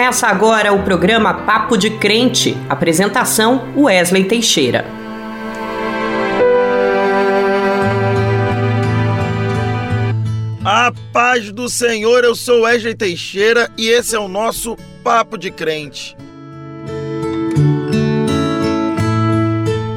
Começa agora o programa Papo de Crente. Apresentação: Wesley Teixeira. A paz do Senhor, eu sou Wesley Teixeira e esse é o nosso Papo de Crente.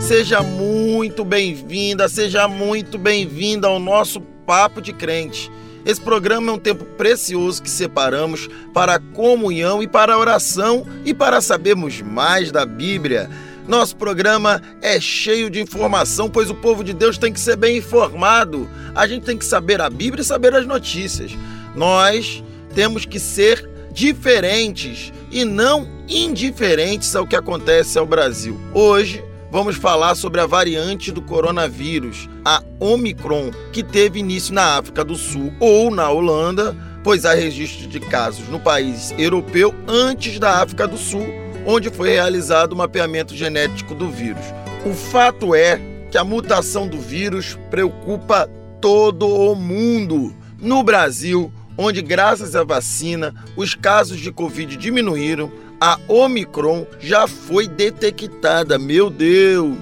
Seja muito bem-vinda, seja muito bem-vinda ao nosso Papo de Crente. Esse programa é um tempo precioso que separamos para a comunhão e para a oração e para sabermos mais da Bíblia. Nosso programa é cheio de informação, pois o povo de Deus tem que ser bem informado. A gente tem que saber a Bíblia e saber as notícias. Nós temos que ser diferentes e não indiferentes ao que acontece ao Brasil. Hoje, vamos falar sobre a variante do coronavírus, a Omicron, que teve início na África do Sul ou na Holanda, pois há registro de casos no país europeu antes da África do Sul, onde foi realizado o mapeamento genético do vírus. O fato é que a mutação do vírus preocupa todo o mundo. No Brasil, onde graças à vacina os casos de Covid diminuíram, a Omicron já foi detectada, meu Deus,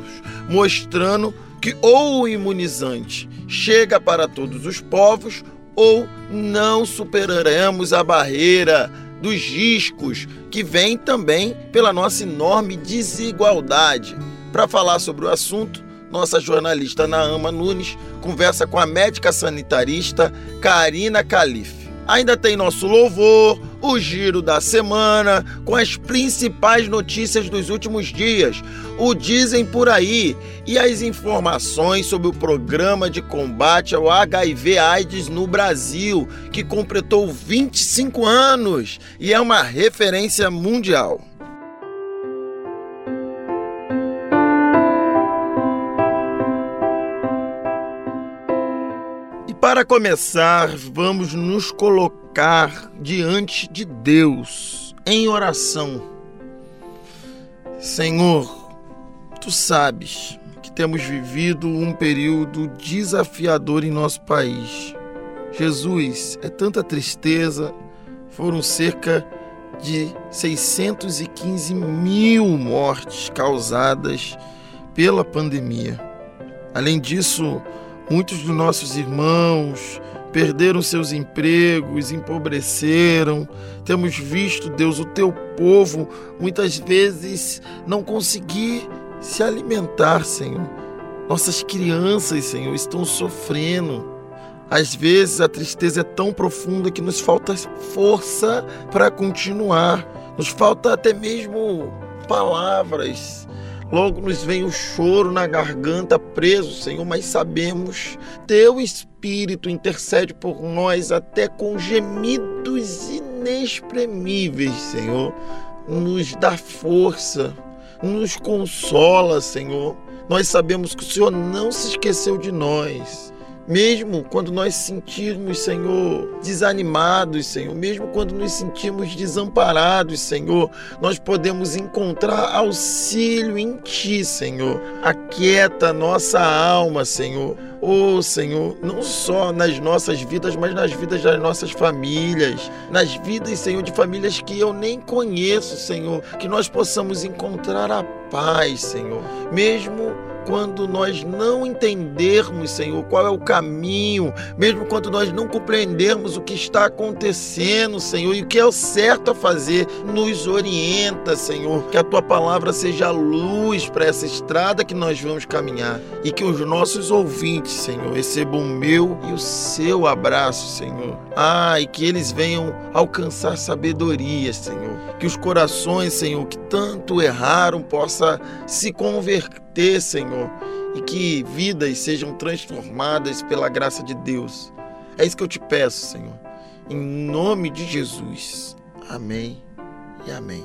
mostrando que ou o imunizante chega para todos os povos ou não superaremos a barreira dos riscos que vem também pela nossa enorme desigualdade. Para falar sobre o assunto, nossa jornalista Naama Nunes conversa com a médica sanitarista Karina Calife. Ainda tem nosso louvor, o giro da semana, com as principais notícias dos últimos dias, o Dizem por aí e as informações sobre o programa de combate ao HIV/AIDS no Brasil, que completou 25 anos e é uma referência mundial. Para começar, vamos nos colocar diante de Deus em oração. Senhor, tu sabes que temos vivido um período desafiador em nosso país. Jesus, é tanta tristeza, foram cerca de 615 mil mortes causadas pela pandemia. Além disso, Muitos dos nossos irmãos perderam seus empregos, empobreceram. Temos visto, Deus, o teu povo muitas vezes não conseguir se alimentar, Senhor. Nossas crianças, Senhor, estão sofrendo. Às vezes a tristeza é tão profunda que nos falta força para continuar. Nos falta até mesmo palavras Logo nos vem o choro na garganta preso, Senhor, mas sabemos, teu Espírito intercede por nós até com gemidos inexprimíveis, Senhor. Nos dá força, nos consola, Senhor. Nós sabemos que o Senhor não se esqueceu de nós. Mesmo quando nós sentirmos, Senhor, desanimados, Senhor, mesmo quando nos sentirmos desamparados, Senhor, nós podemos encontrar auxílio em Ti, Senhor. Aquieta nossa alma, Senhor. Oh, Senhor, não só nas nossas vidas, mas nas vidas das nossas famílias, nas vidas, Senhor, de famílias que eu nem conheço, Senhor, que nós possamos encontrar a paz, Senhor, mesmo quando nós não entendermos, Senhor, qual é o caminho, mesmo quando nós não compreendermos o que está acontecendo, Senhor, e o que é o certo a fazer, nos orienta, Senhor, que a tua palavra seja luz para essa estrada que nós vamos caminhar e que os nossos ouvintes, Senhor, recebam o meu e o seu abraço, Senhor. Ah, e que eles venham alcançar sabedoria, Senhor. Que os corações, Senhor, que tanto erraram, possa se converter ter, Senhor, e que vidas sejam transformadas pela graça de Deus. É isso que eu te peço, Senhor. Em nome de Jesus. Amém e amém.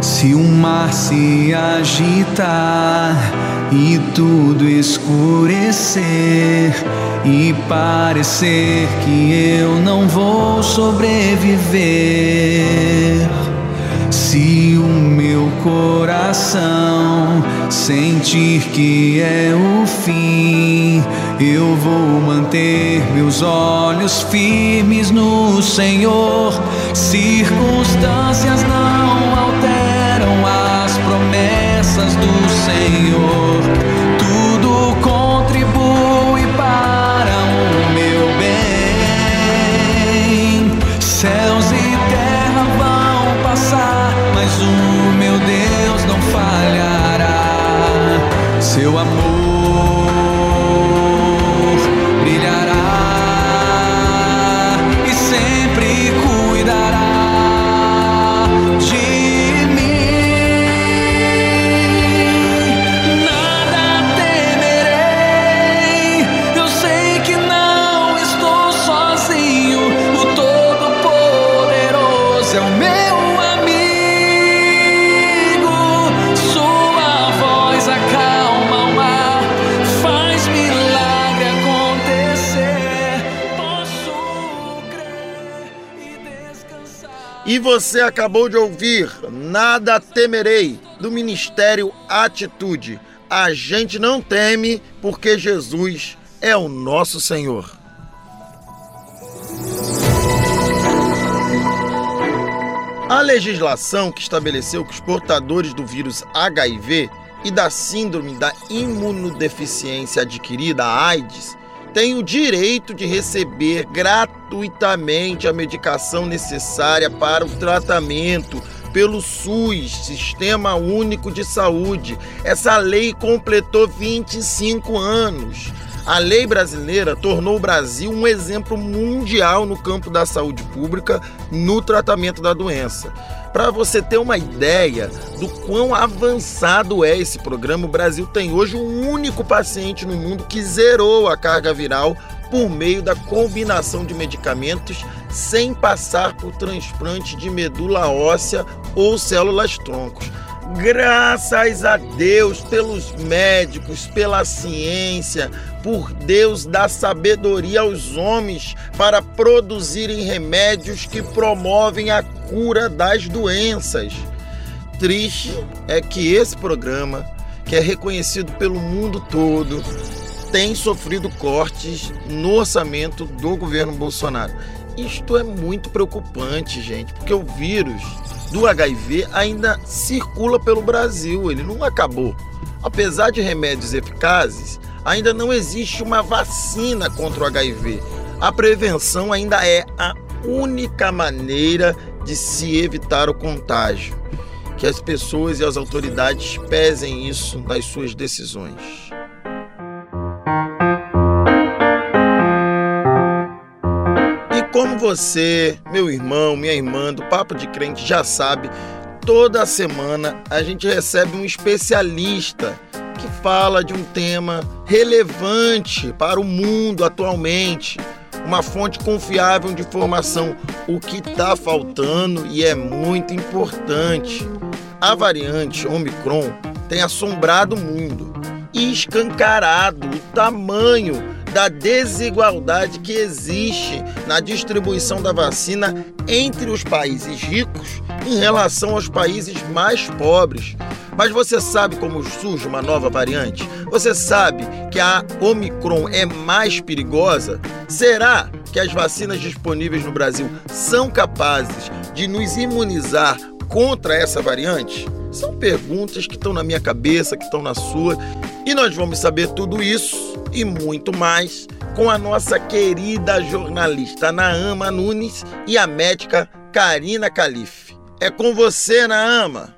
Se o mar se agitar e tudo escurecer e parecer que eu não vou sobreviver Se o meu coração sentir que é o fim, eu vou manter meus olhos firmes no Senhor. Circunstâncias não alteram as promessas do Senhor. Seu amor você acabou de ouvir Nada Temerei, do Ministério Atitude. A gente não teme porque Jesus é o nosso Senhor. A legislação que estabeleceu que os portadores do vírus HIV e da síndrome da imunodeficiência adquirida, AIDS, tem o direito de receber gratuitamente a medicação necessária para o tratamento pelo SUS, Sistema Único de Saúde. Essa lei completou 25 anos. A lei brasileira tornou o Brasil um exemplo mundial no campo da saúde pública no tratamento da doença. Para você ter uma ideia do quão avançado é esse programa, o Brasil tem hoje um único paciente no mundo que zerou a carga viral por meio da combinação de medicamentos sem passar por transplante de medula óssea ou células troncos. Graças a Deus, pelos médicos, pela ciência, por Deus dar sabedoria aos homens para produzirem remédios que promovem a cura das doenças. Triste é que esse programa, que é reconhecido pelo mundo todo, tem sofrido cortes no orçamento do governo Bolsonaro. Isto é muito preocupante, gente, porque o vírus do HIV ainda circula pelo Brasil, ele não acabou. Apesar de remédios eficazes, ainda não existe uma vacina contra o HIV. A prevenção ainda é a única maneira de se evitar o contágio. Que as pessoas e as autoridades pesem isso nas suas decisões. Você, meu irmão, minha irmã do Papo de Crente já sabe, toda semana a gente recebe um especialista que fala de um tema relevante para o mundo atualmente, uma fonte confiável de informação, o que está faltando e é muito importante. A variante Omicron tem assombrado o mundo e escancarado o tamanho da desigualdade que existe na distribuição da vacina entre os países ricos em relação aos países mais pobres. Mas você sabe como surge uma nova variante? Você sabe que a Omicron é mais perigosa? Será que as vacinas disponíveis no Brasil são capazes de nos imunizar contra essa variante? São perguntas que estão na minha cabeça, que estão na sua, e nós vamos saber tudo isso e muito mais com a nossa querida jornalista Naama Nunes e a médica Karina Calife. É com você, Naama.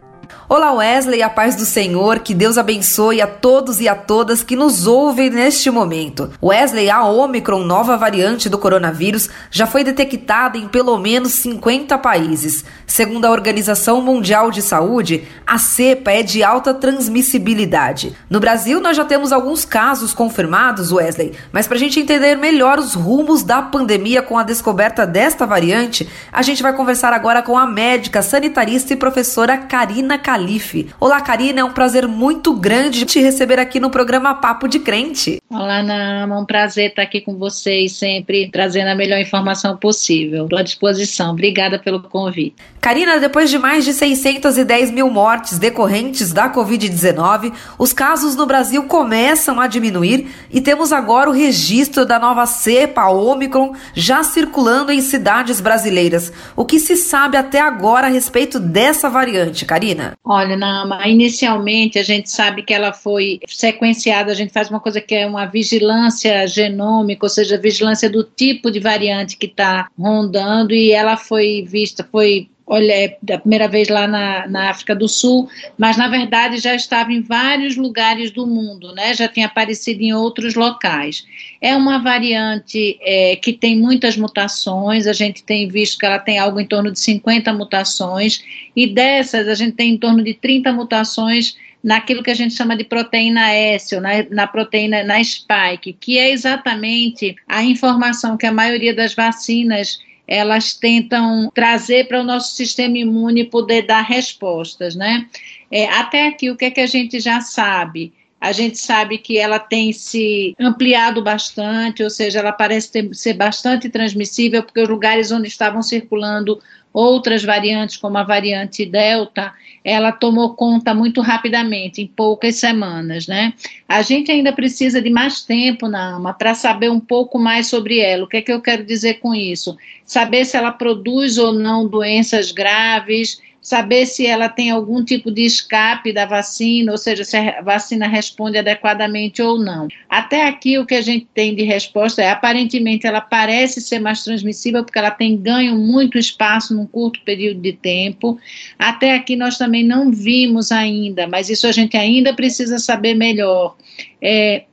Olá Wesley, a paz do Senhor, que Deus abençoe a todos e a todas que nos ouvem neste momento. Wesley, a Omicron, nova variante do coronavírus, já foi detectada em pelo menos 50 países. Segundo a Organização Mundial de Saúde, a cepa é de alta transmissibilidade. No Brasil, nós já temos alguns casos confirmados, Wesley, mas para a gente entender melhor os rumos da pandemia com a descoberta desta variante, a gente vai conversar agora com a médica, sanitarista e professora Karina Calil Malif. Olá, Karina, é um prazer muito grande te receber aqui no programa Papo de Crente. Olá, Nama, um prazer estar aqui com vocês, sempre trazendo a melhor informação possível. Estou à disposição. Obrigada pelo convite. Karina, depois de mais de 610 mil mortes decorrentes da Covid-19, os casos no Brasil começam a diminuir e temos agora o registro da nova cepa Omicron já circulando em cidades brasileiras. O que se sabe até agora a respeito dessa variante, Karina? Olha, Nama, inicialmente a gente sabe que ela foi sequenciada, a gente faz uma coisa que é uma vigilância genômica, ou seja, vigilância do tipo de variante que está rondando, e ela foi vista, foi olha, é da primeira vez lá na, na África do Sul, mas na verdade já estava em vários lugares do mundo, né? Já tinha aparecido em outros locais. É uma variante é, que tem muitas mutações, a gente tem visto que ela tem algo em torno de 50 mutações, e dessas a gente tem em torno de 30 mutações naquilo que a gente chama de proteína S, ou na, na, proteína, na spike, que é exatamente a informação que a maioria das vacinas elas tentam trazer para o nosso sistema imune poder dar respostas, né? É, até aqui, o que é que a gente já sabe? A gente sabe que ela tem se ampliado bastante, ou seja, ela parece ter, ser bastante transmissível, porque os lugares onde estavam circulando outras variantes, como a variante Delta, ela tomou conta muito rapidamente, em poucas semanas, né? A gente ainda precisa de mais tempo na AMA para saber um pouco mais sobre ela. O que é que eu quero dizer com isso? Saber se ela produz ou não doenças graves, saber se ela tem algum tipo de escape da vacina, ou seja, se a vacina responde adequadamente ou não. Até aqui, o que a gente tem de resposta é: aparentemente, ela parece ser mais transmissível, porque ela tem ganho muito espaço num curto período de tempo. Até aqui, nós também não vimos ainda, mas isso a gente ainda precisa saber melhor. É,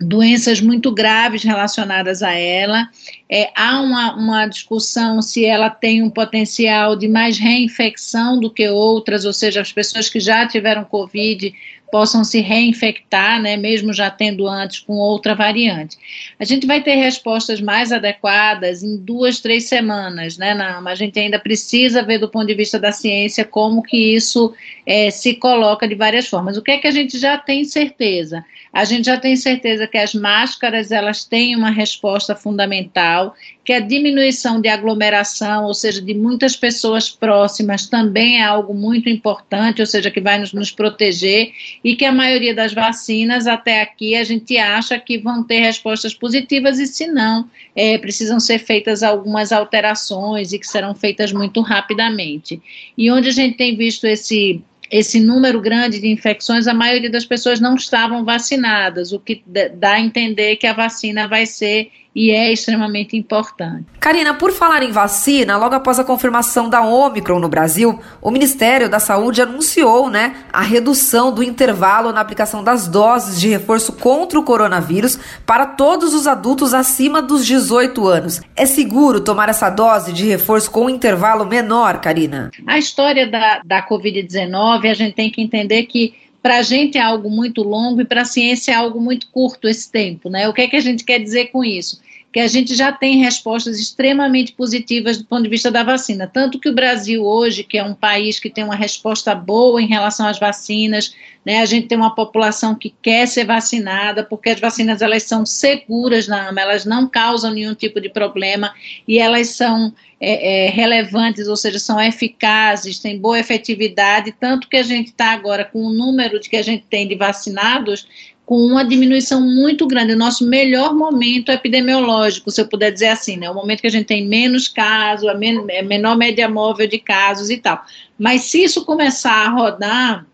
doenças muito graves relacionadas a ela. É, há uma, uma discussão se ela tem um potencial de mais reinfecção do que outras, ou seja, as pessoas que já tiveram Covid possam se reinfectar, né, mesmo já tendo antes com outra variante. A gente vai ter respostas mais adequadas em duas, três semanas, né, Nama? A gente ainda precisa ver do ponto de vista da ciência como que isso é, se coloca de várias formas. O que é que a gente já tem certeza? A gente já tem certeza que as máscaras elas têm uma resposta fundamental, que a diminuição de aglomeração, ou seja, de muitas pessoas próximas, também é algo muito importante, ou seja, que vai nos, nos proteger, e que a maioria das vacinas, até aqui, a gente acha que vão ter respostas positivas, e se não, é, precisam ser feitas algumas alterações e que serão feitas muito rapidamente. E onde a gente tem visto esse esse número grande de infecções, a maioria das pessoas não estavam vacinadas, o que dá a entender que a vacina vai ser e é extremamente importante. Karina, por falar em vacina, logo após a confirmação da Omicron no Brasil, o Ministério da Saúde anunciou, né, a redução do intervalo na aplicação das doses de reforço contra o coronavírus para todos os adultos acima dos 18 anos. É seguro tomar essa dose de reforço com um intervalo menor, Karina? A história da, da Covid-19, a gente tem que entender que para a gente é algo muito longo e para a ciência é algo muito curto esse tempo, né? O que é que a gente quer dizer com isso? Que a gente já tem respostas extremamente positivas do ponto de vista da vacina. Tanto que o Brasil hoje, que é um país que tem uma resposta boa em relação às vacinas, né? A gente tem uma população que quer ser vacinada, porque as vacinas elas são seguras na AMA, elas não causam nenhum tipo de problema e elas são é, é, relevantes, ou seja, são eficazes, têm boa efetividade, tanto que a gente está agora com o número de que a gente tem de vacinados com uma diminuição muito grande. O nosso melhor momento epidemiológico, se eu puder dizer assim, né? O momento que a gente tem menos casos, a men é menor média móvel de casos e tal. Mas se isso começar a rodar,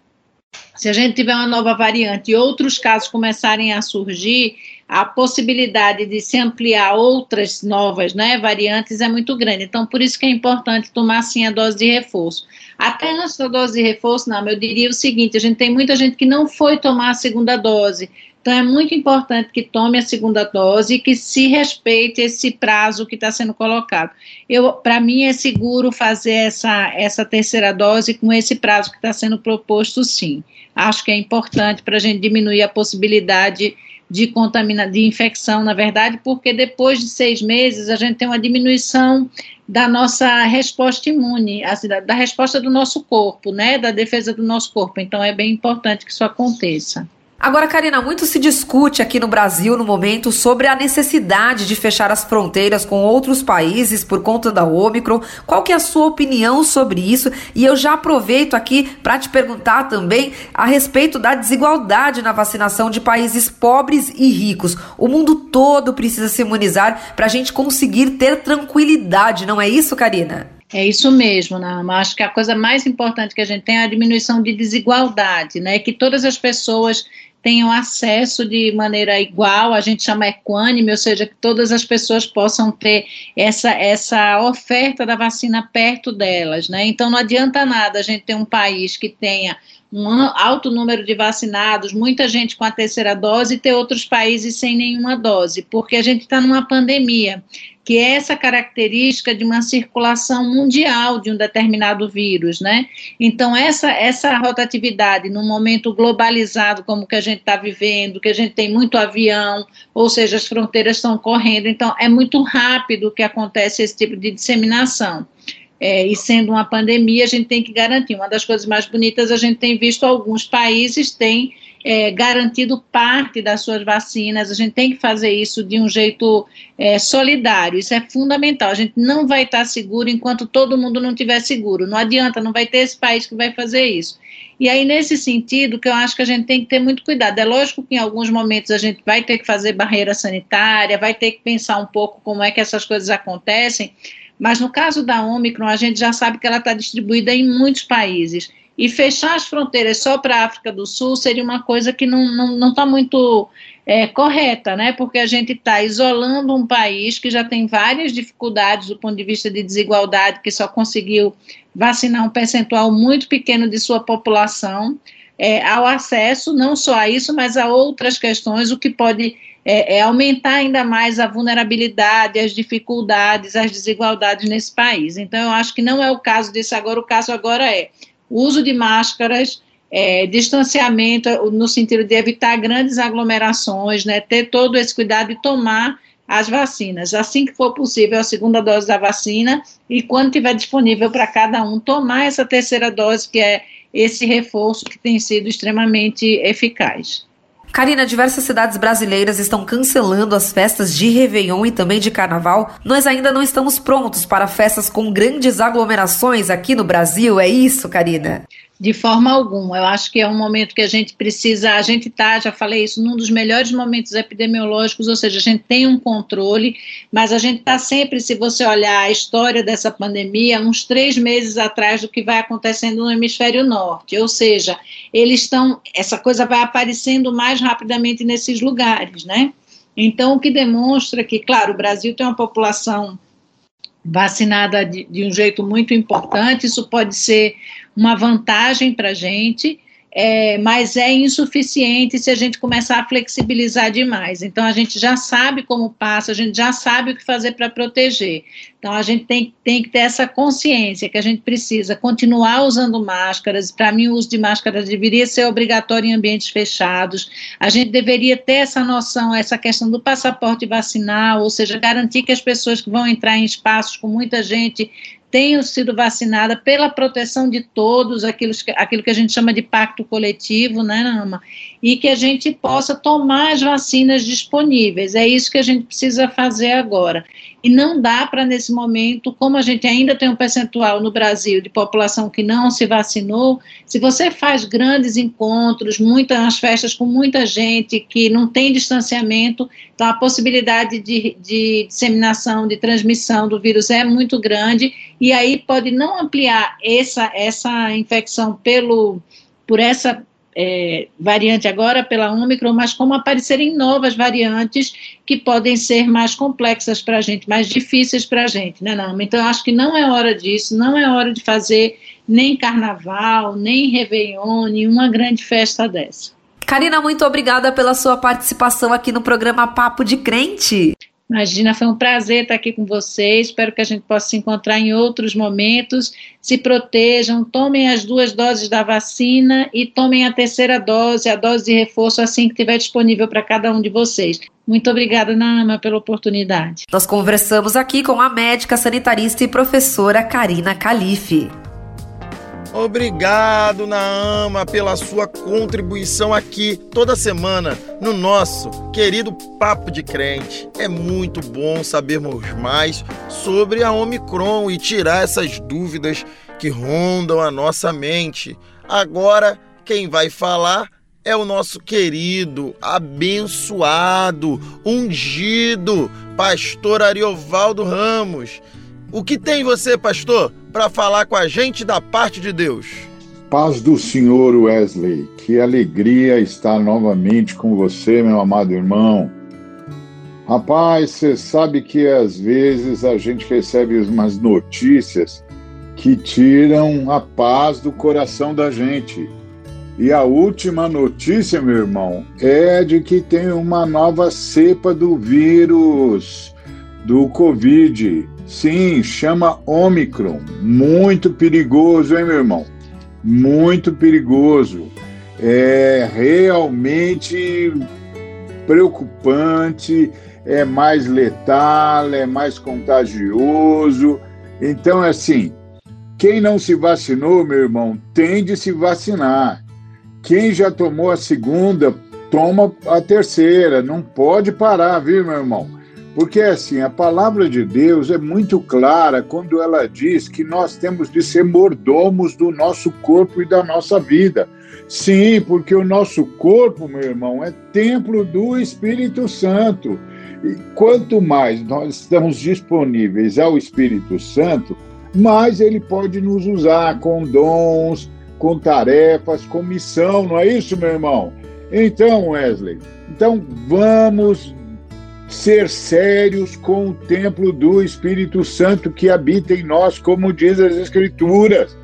se a gente tiver uma nova variante e outros casos começarem a surgir, a possibilidade de se ampliar outras novas né, variantes é muito grande. Então, por isso que é importante tomar sim a dose de reforço. Até antes da dose de reforço, não, eu diria o seguinte: a gente tem muita gente que não foi tomar a segunda dose. Então, é muito importante que tome a segunda dose e que se respeite esse prazo que está sendo colocado. Para mim, é seguro fazer essa, essa terceira dose com esse prazo que está sendo proposto, sim. Acho que é importante para a gente diminuir a possibilidade de contamina, de infecção, na verdade, porque depois de seis meses a gente tem uma diminuição da nossa resposta imune, assim, da, da resposta do nosso corpo, né, da defesa do nosso corpo. Então é bem importante que isso aconteça. Agora, Karina, muito se discute aqui no Brasil no momento sobre a necessidade de fechar as fronteiras com outros países por conta da Omicron. Qual que é a sua opinião sobre isso? E eu já aproveito aqui para te perguntar também a respeito da desigualdade na vacinação de países pobres e ricos. O mundo todo precisa se imunizar para a gente conseguir ter tranquilidade, não é isso, Karina? É isso mesmo, Nama. Acho que a coisa mais importante que a gente tem é a diminuição de desigualdade, né? Que todas as pessoas tenham acesso de maneira igual, a gente chama equânime, ou seja, que todas as pessoas possam ter essa, essa oferta da vacina perto delas, né? Então não adianta nada a gente ter um país que tenha um alto número de vacinados, muita gente com a terceira dose e ter outros países sem nenhuma dose, porque a gente está numa pandemia que é essa característica de uma circulação mundial de um determinado vírus, né? Então, essa, essa rotatividade num momento globalizado como que a gente está vivendo, que a gente tem muito avião, ou seja, as fronteiras estão correndo, então é muito rápido que acontece esse tipo de disseminação. É, e sendo uma pandemia, a gente tem que garantir. Uma das coisas mais bonitas, a gente tem visto alguns países têm é, garantido parte das suas vacinas. A gente tem que fazer isso de um jeito é, solidário. Isso é fundamental. A gente não vai estar seguro enquanto todo mundo não estiver seguro. Não adianta, não vai ter esse país que vai fazer isso. E aí, nesse sentido, que eu acho que a gente tem que ter muito cuidado. É lógico que em alguns momentos a gente vai ter que fazer barreira sanitária, vai ter que pensar um pouco como é que essas coisas acontecem. Mas no caso da Omicron, a gente já sabe que ela está distribuída em muitos países. E fechar as fronteiras só para a África do Sul seria uma coisa que não está não, não tá muito é, correta, né? Porque a gente está isolando um país que já tem várias dificuldades do ponto de vista de desigualdade, que só conseguiu vacinar um percentual muito pequeno de sua população. É, ao acesso, não só a isso, mas a outras questões, o que pode é, é, aumentar ainda mais a vulnerabilidade, as dificuldades, as desigualdades nesse país. Então, eu acho que não é o caso disso agora, o caso agora é uso de máscaras, é, distanciamento no sentido de evitar grandes aglomerações, né, ter todo esse cuidado e tomar as vacinas. Assim que for possível, a segunda dose da vacina e quando tiver disponível para cada um, tomar essa terceira dose, que é esse reforço que tem sido extremamente eficaz. Karina, diversas cidades brasileiras estão cancelando as festas de Réveillon e também de Carnaval. Nós ainda não estamos prontos para festas com grandes aglomerações aqui no Brasil, é isso, Karina? De forma alguma. Eu acho que é um momento que a gente precisa, a gente está, já falei isso, num dos melhores momentos epidemiológicos, ou seja, a gente tem um controle, mas a gente está sempre, se você olhar a história dessa pandemia, uns três meses atrás do que vai acontecendo no hemisfério norte. Ou seja, eles estão, essa coisa vai aparecendo mais rapidamente nesses lugares, né? Então, o que demonstra que, claro, o Brasil tem uma população vacinada de, de um jeito muito importante, isso pode ser uma vantagem para a gente, é, mas é insuficiente se a gente começar a flexibilizar demais. Então, a gente já sabe como passa, a gente já sabe o que fazer para proteger. Então, a gente tem, tem que ter essa consciência que a gente precisa continuar usando máscaras. Para mim, o uso de máscaras deveria ser obrigatório em ambientes fechados. A gente deveria ter essa noção, essa questão do passaporte vacinal, ou seja, garantir que as pessoas que vão entrar em espaços com muita gente tenham sido vacinadas pela proteção de todos, aquilo, aquilo que a gente chama de pacto coletivo, né, Nama? E que a gente possa tomar as vacinas disponíveis. É isso que a gente precisa fazer agora. E não dá para, nesse momento, como a gente ainda tem um percentual no Brasil de população que não se vacinou, se você faz grandes encontros, muitas festas com muita gente que não tem distanciamento, então a possibilidade de, de disseminação, de transmissão do vírus é muito grande, e aí pode não ampliar essa, essa infecção pelo, por essa é, variante agora pela Omicron, mas como aparecerem novas variantes que podem ser mais complexas para a gente, mais difíceis para a gente, né, não? Então, acho que não é hora disso, não é hora de fazer nem carnaval, nem Réveillon, nenhuma grande festa dessa. Karina, muito obrigada pela sua participação aqui no programa Papo de Crente. Imagina, foi um prazer estar aqui com vocês. Espero que a gente possa se encontrar em outros momentos. Se protejam, tomem as duas doses da vacina e tomem a terceira dose, a dose de reforço, assim que estiver disponível para cada um de vocês. Muito obrigada, Nama, pela oportunidade. Nós conversamos aqui com a médica sanitarista e professora Karina Calife. Obrigado, Naama, pela sua contribuição aqui toda semana no nosso querido Papo de Crente. É muito bom sabermos mais sobre a Omicron e tirar essas dúvidas que rondam a nossa mente. Agora, quem vai falar é o nosso querido, abençoado, ungido, pastor Ariovaldo Ramos. O que tem você, pastor, para falar com a gente da parte de Deus? Paz do Senhor, Wesley. Que alegria estar novamente com você, meu amado irmão. Rapaz, você sabe que às vezes a gente recebe umas notícias que tiram a paz do coração da gente. E a última notícia, meu irmão, é de que tem uma nova cepa do vírus do Covid. Sim, chama Omicron. Muito perigoso, hein, meu irmão? Muito perigoso. É realmente preocupante, é mais letal, é mais contagioso. Então, assim, quem não se vacinou, meu irmão, tem de se vacinar. Quem já tomou a segunda, toma a terceira. Não pode parar, viu, meu irmão? Porque assim, a palavra de Deus é muito clara quando ela diz que nós temos de ser mordomos do nosso corpo e da nossa vida. Sim, porque o nosso corpo, meu irmão, é templo do Espírito Santo. E quanto mais nós estamos disponíveis ao Espírito Santo, mais ele pode nos usar com dons, com tarefas, com missão, não é isso, meu irmão? Então, Wesley, então vamos ser sérios com o templo do Espírito Santo que habita em nós, como diz as Escrituras.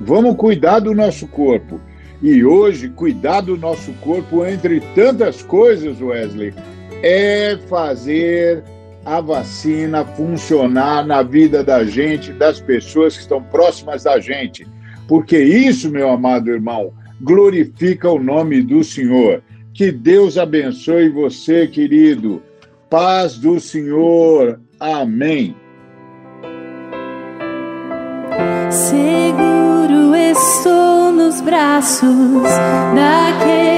Vamos cuidar do nosso corpo. E hoje, cuidar do nosso corpo, entre tantas coisas, Wesley, é fazer a vacina funcionar na vida da gente, das pessoas que estão próximas da gente. Porque isso, meu amado irmão, glorifica o nome do Senhor. Que Deus abençoe você, querido paz do Senhor. Amém. Seguro estou nos braços daquele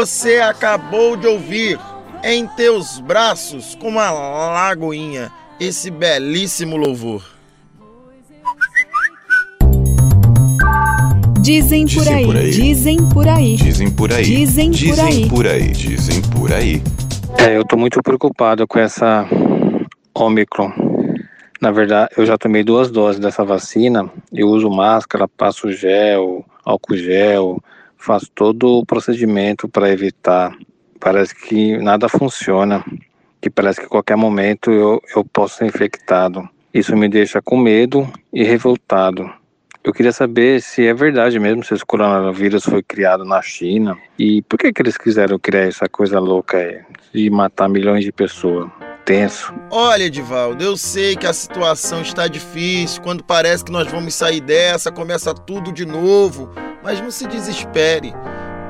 Você acabou de ouvir em teus braços como a lagoinha esse belíssimo louvor. Dizem por, Dizem aí, por aí. dizem por aí, Dizem por aí. Dizem por aí. por aí. Dizem por aí. É, eu tô muito preocupado com essa Omicron. Na verdade, eu já tomei duas doses dessa vacina. Eu uso máscara, passo gel, álcool gel, faço todo o procedimento para evitar. Parece que nada funciona, que parece que qualquer momento eu, eu posso ser infectado. Isso me deixa com medo e revoltado. Eu queria saber se é verdade mesmo se esse coronavírus foi criado na China e por que, que eles quiseram criar essa coisa louca aí de matar milhões de pessoas. Tenso. Olha, Edivaldo, eu sei que a situação está difícil. Quando parece que nós vamos sair dessa, começa tudo de novo. Mas não se desespere.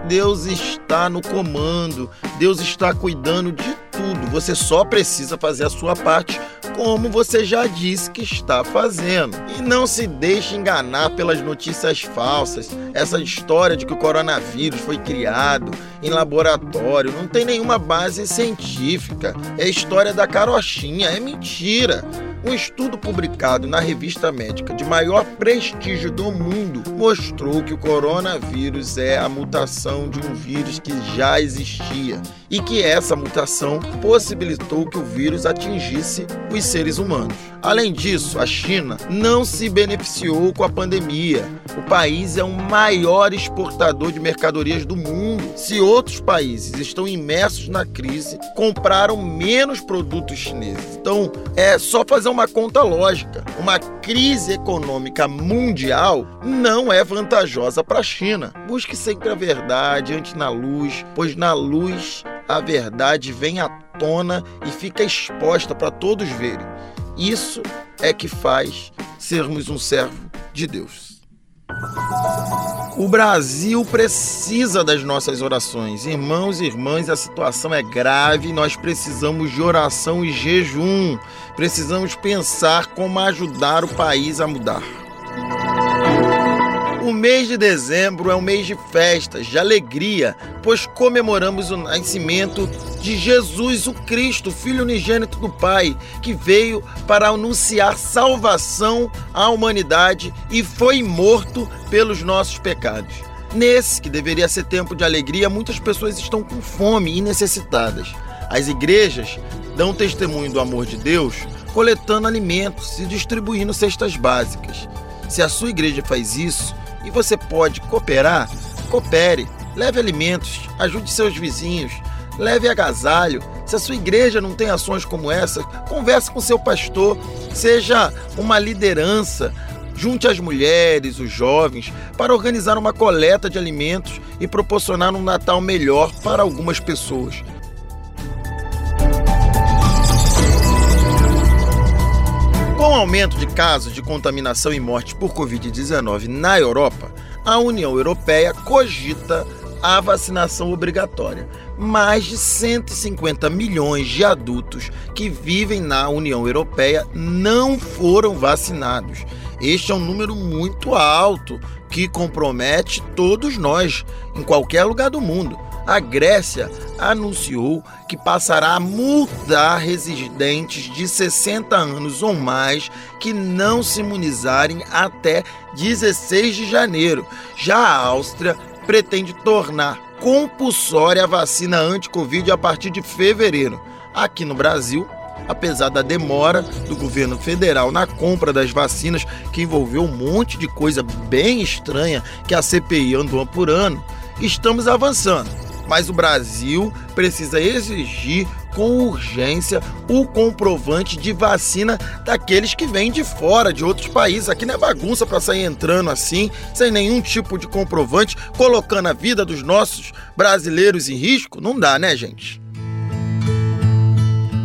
Deus está no comando. Deus está cuidando de tudo. Você só precisa fazer a sua parte, como você já disse que está fazendo. E não se deixe enganar pelas notícias falsas. Essa história de que o coronavírus foi criado em laboratório não tem nenhuma base científica. É história da carochinha, é mentira. Um estudo publicado na revista médica de maior prestígio do mundo mostrou que o coronavírus é a mutação de um vírus que já existia e que essa mutação possibilitou que o vírus atingisse os seres humanos. Além disso, a China não se beneficiou com a pandemia. O país é o maior exportador de mercadorias do mundo. Se outros países estão imersos na crise, compraram menos produtos chineses. Então, é só fazer uma conta lógica. Uma crise econômica mundial não é vantajosa para a China. Busque sempre a verdade antes na luz, pois na luz a verdade vem à tona e fica exposta para todos verem. Isso é que faz sermos um servo de Deus. O Brasil precisa das nossas orações. Irmãos e irmãs, a situação é grave, nós precisamos de oração e jejum. Precisamos pensar como ajudar o país a mudar. O mês de dezembro é um mês de festas, de alegria, pois comemoramos o nascimento de Jesus, o Cristo, Filho unigênito do Pai, que veio para anunciar salvação à humanidade e foi morto pelos nossos pecados. Nesse, que deveria ser tempo de alegria, muitas pessoas estão com fome e necessitadas. As igrejas dão testemunho do amor de Deus coletando alimentos e distribuindo cestas básicas. Se a sua igreja faz isso e você pode cooperar, coopere, leve alimentos, ajude seus vizinhos, leve agasalho. Se a sua igreja não tem ações como essa, converse com seu pastor, seja uma liderança, junte as mulheres, os jovens, para organizar uma coleta de alimentos e proporcionar um Natal melhor para algumas pessoas. Com o aumento de casos de contaminação e morte por Covid-19 na Europa, a União Europeia cogita a vacinação obrigatória. Mais de 150 milhões de adultos que vivem na União Europeia não foram vacinados. Este é um número muito alto que compromete todos nós, em qualquer lugar do mundo. A Grécia anunciou que passará a multar residentes de 60 anos ou mais que não se imunizarem até 16 de janeiro. Já a Áustria pretende tornar compulsória a vacina anti-Covid a partir de fevereiro. Aqui no Brasil, apesar da demora do governo federal na compra das vacinas, que envolveu um monte de coisa bem estranha que a CPI andou apurando, estamos avançando. Mas o Brasil precisa exigir com urgência o comprovante de vacina daqueles que vêm de fora, de outros países. Aqui não é bagunça para sair entrando assim, sem nenhum tipo de comprovante, colocando a vida dos nossos brasileiros em risco. Não dá, né, gente?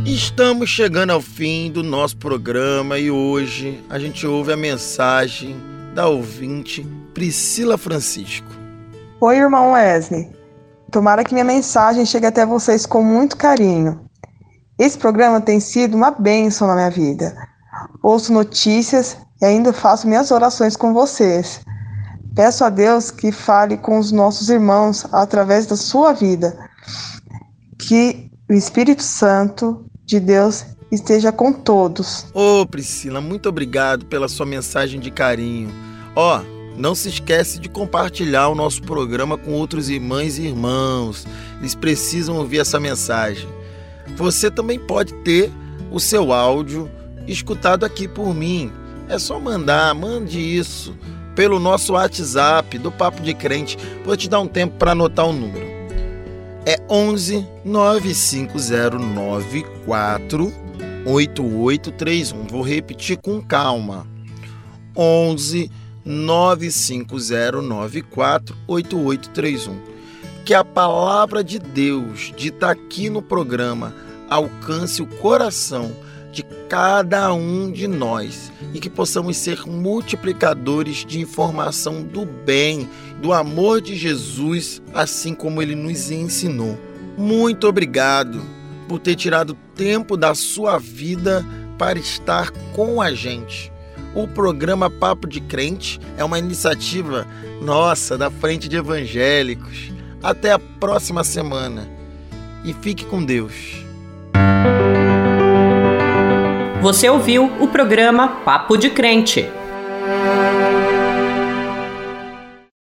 Estamos chegando ao fim do nosso programa e hoje a gente ouve a mensagem da ouvinte Priscila Francisco. Oi, irmão Wesley. Tomara que minha mensagem chegue até vocês com muito carinho. Esse programa tem sido uma bênção na minha vida. Ouço notícias e ainda faço minhas orações com vocês. Peço a Deus que fale com os nossos irmãos através da sua vida. Que O Espírito Santo de Deus esteja com todos. Ô, oh, Priscila, muito obrigado pela sua mensagem de carinho. Ó, oh, não se esquece de compartilhar o nosso programa com outros irmãs e irmãos. Eles precisam ouvir essa mensagem. Você também pode ter o seu áudio escutado aqui por mim. É só mandar, mande isso pelo nosso WhatsApp do Papo de Crente. Vou te dar um tempo para anotar o número. É 11 95094 8831. Vou repetir com calma. 11 95094 8831. Que a palavra de Deus dita aqui no programa alcance o coração de cada um de nós e que possamos ser multiplicadores de informação do bem, do amor de Jesus, assim como ele nos ensinou. Muito obrigado por ter tirado tempo da sua vida para estar com a gente. O programa Papo de Crente é uma iniciativa nossa da Frente de Evangélicos. Até a próxima semana e fique com Deus. Você ouviu o programa Papo de Crente